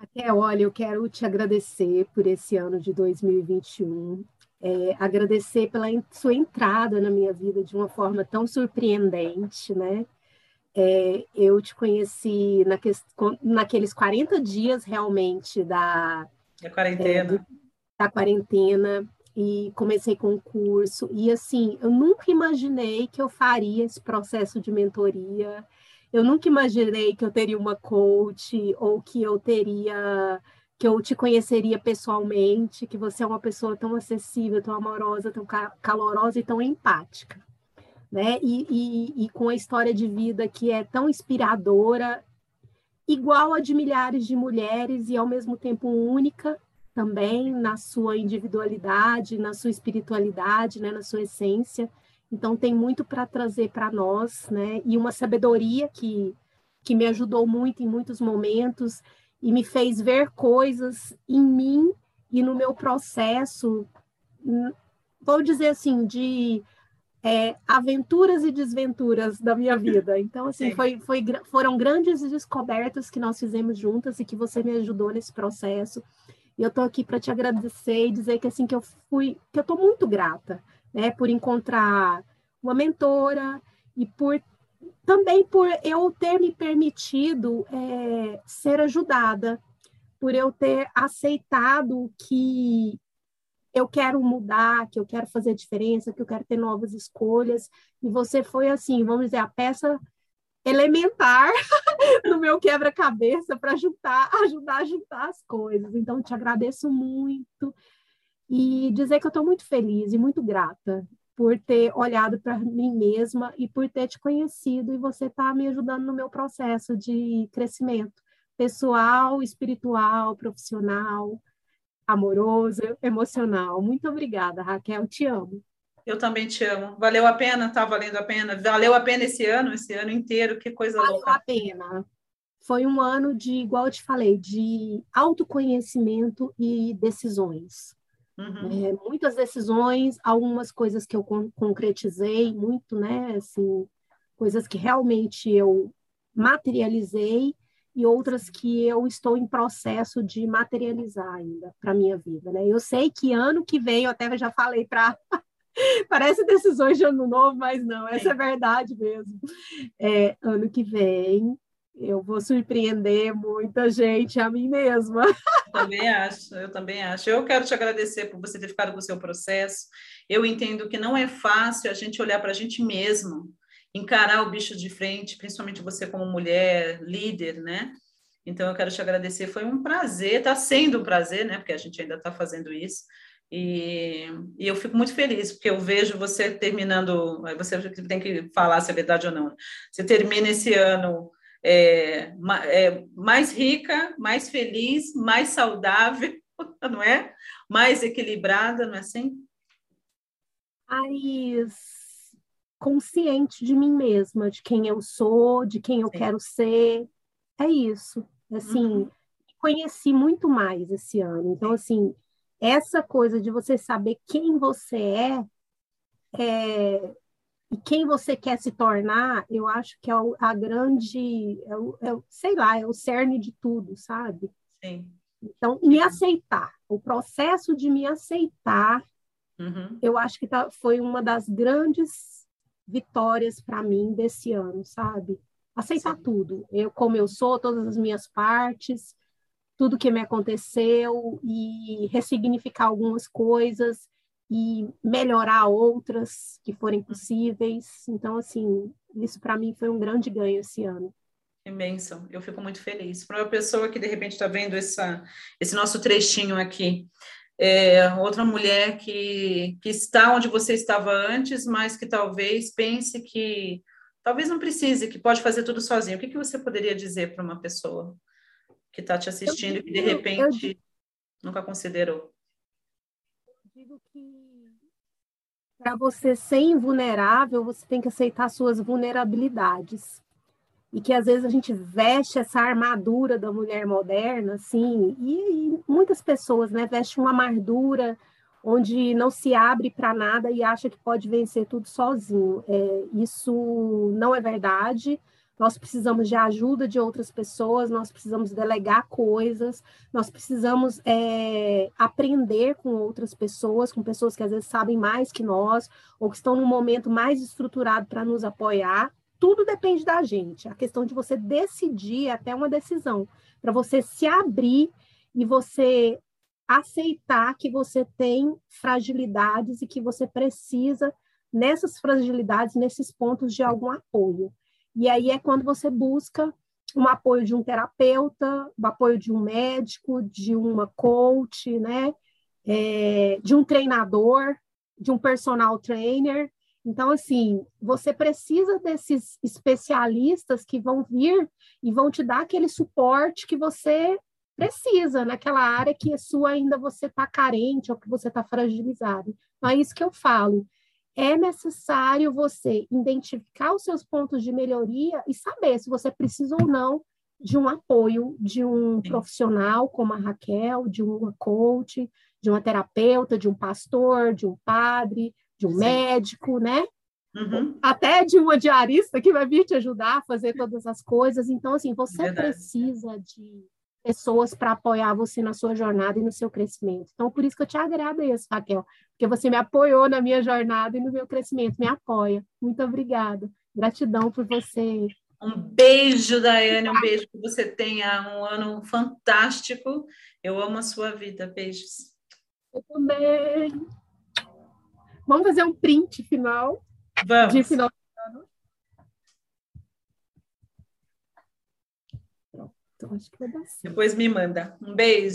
Raquel, olha, eu quero te agradecer por esse ano de 2021, é, agradecer pela sua entrada na minha vida de uma forma tão surpreendente, né? É, eu te conheci naque, naqueles 40 dias realmente da, da quarentena. É, da quarentena e comecei com o curso e assim eu nunca imaginei que eu faria esse processo de mentoria eu nunca imaginei que eu teria uma coach ou que eu teria que eu te conheceria pessoalmente, que você é uma pessoa tão acessível, tão amorosa, tão calorosa e tão empática, né? E, e, e com a história de vida que é tão inspiradora, igual a de milhares de mulheres e ao mesmo tempo única também na sua individualidade, na sua espiritualidade, né? Na sua essência. Então tem muito para trazer para nós, né? E uma sabedoria que que me ajudou muito em muitos momentos e me fez ver coisas em mim e no meu processo, hum, vou dizer assim, de é, aventuras e desventuras da minha vida. Então, assim, foi, foi, foram grandes descobertas que nós fizemos juntas e que você me ajudou nesse processo. E eu estou aqui para te agradecer e dizer que assim que eu fui, que eu estou muito grata né, por encontrar uma mentora e por também por eu ter me permitido é, ser ajudada, por eu ter aceitado que eu quero mudar, que eu quero fazer diferença, que eu quero ter novas escolhas. E você foi assim, vamos dizer, a peça elementar no meu quebra-cabeça para ajudar, ajudar a juntar as coisas. Então, te agradeço muito e dizer que eu estou muito feliz e muito grata por ter olhado para mim mesma e por ter te conhecido e você está me ajudando no meu processo de crescimento pessoal, espiritual, profissional, amoroso, emocional. Muito obrigada, Raquel, te amo. Eu também te amo. Valeu a pena? Está valendo a pena? Valeu a pena esse ano, esse ano inteiro? Que coisa Valeu louca. Valeu a pena. Foi um ano de, igual eu te falei, de autoconhecimento e decisões. Uhum. É, muitas decisões, algumas coisas que eu con concretizei, muito, né? Assim, coisas que realmente eu materializei e outras que eu estou em processo de materializar ainda para minha vida, né? Eu sei que ano que vem, eu até já falei para Parece decisões de ano novo, mas não, essa é verdade mesmo. É, ano que vem eu vou surpreender muita gente, a mim mesma. Eu também acho, eu também acho. Eu quero te agradecer por você ter ficado com o seu processo. Eu entendo que não é fácil a gente olhar para a gente mesmo, encarar o bicho de frente, principalmente você como mulher, líder, né? Então eu quero te agradecer, foi um prazer, está sendo um prazer, né? Porque a gente ainda está fazendo isso. E, e, eu fico muito feliz, porque eu vejo você terminando, você tem que falar se é verdade ou não. Você termina esse ano é, é, mais rica, mais feliz, mais saudável, não é? Mais equilibrada, não é assim? Mais consciente de mim mesma, de quem eu sou, de quem eu Sim. quero ser. É isso. Assim, uhum. conheci muito mais esse ano. Então, assim, essa coisa de você saber quem você é, é e quem você quer se tornar, eu acho que é a grande, é o, é sei lá, é o cerne de tudo, sabe? Sim. Então, me aceitar, o processo de me aceitar, uhum. eu acho que tá, foi uma das grandes vitórias para mim desse ano, sabe? Aceitar Sim. tudo, eu como eu sou, todas as minhas partes, tudo que me aconteceu e ressignificar algumas coisas e melhorar outras que forem possíveis. Então, assim, isso para mim foi um grande ganho esse ano. Bênção, eu fico muito feliz. Para uma pessoa que de repente está vendo essa, esse nosso trechinho aqui, é, outra mulher que, que está onde você estava antes, mas que talvez pense que talvez não precise, que pode fazer tudo sozinho. O que, que você poderia dizer para uma pessoa que está te assistindo e que de repente nunca considerou? digo que para você ser invulnerável, você tem que aceitar suas vulnerabilidades. E que às vezes a gente veste essa armadura da mulher moderna, assim, e, e muitas pessoas, né, vestem uma armadura onde não se abre para nada e acha que pode vencer tudo sozinho. É, isso não é verdade. Nós precisamos de ajuda de outras pessoas, nós precisamos delegar coisas, nós precisamos é, aprender com outras pessoas, com pessoas que às vezes sabem mais que nós, ou que estão num momento mais estruturado para nos apoiar. Tudo depende da gente. A questão de você decidir é até uma decisão, para você se abrir e você aceitar que você tem fragilidades e que você precisa, nessas fragilidades, nesses pontos, de algum apoio. E aí é quando você busca um apoio de um terapeuta, o um apoio de um médico, de uma coach, né? É, de um treinador, de um personal trainer. Então, assim, você precisa desses especialistas que vão vir e vão te dar aquele suporte que você precisa naquela área que a sua ainda você está carente ou que você está fragilizado. Então, é isso que eu falo. É necessário você identificar os seus pontos de melhoria e saber se você precisa ou não de um apoio de um profissional como a Raquel, de uma coach, de uma terapeuta, de um pastor, de um padre, de um Sim. médico, né? Uhum. Até de uma diarista que vai vir te ajudar a fazer todas as coisas. Então, assim, você Verdade. precisa de pessoas para apoiar você na sua jornada e no seu crescimento. Então, por isso que eu te agradeço, Raquel, porque você me apoiou na minha jornada e no meu crescimento, me apoia. Muito obrigada. Gratidão por você. Um beijo, Daiane, um beijo que você tenha um ano fantástico. Eu amo a sua vida. Beijos. Eu também. Vamos fazer um print final. Vamos. De final Então, acho que vai dar certo. Depois me manda. Um beijo.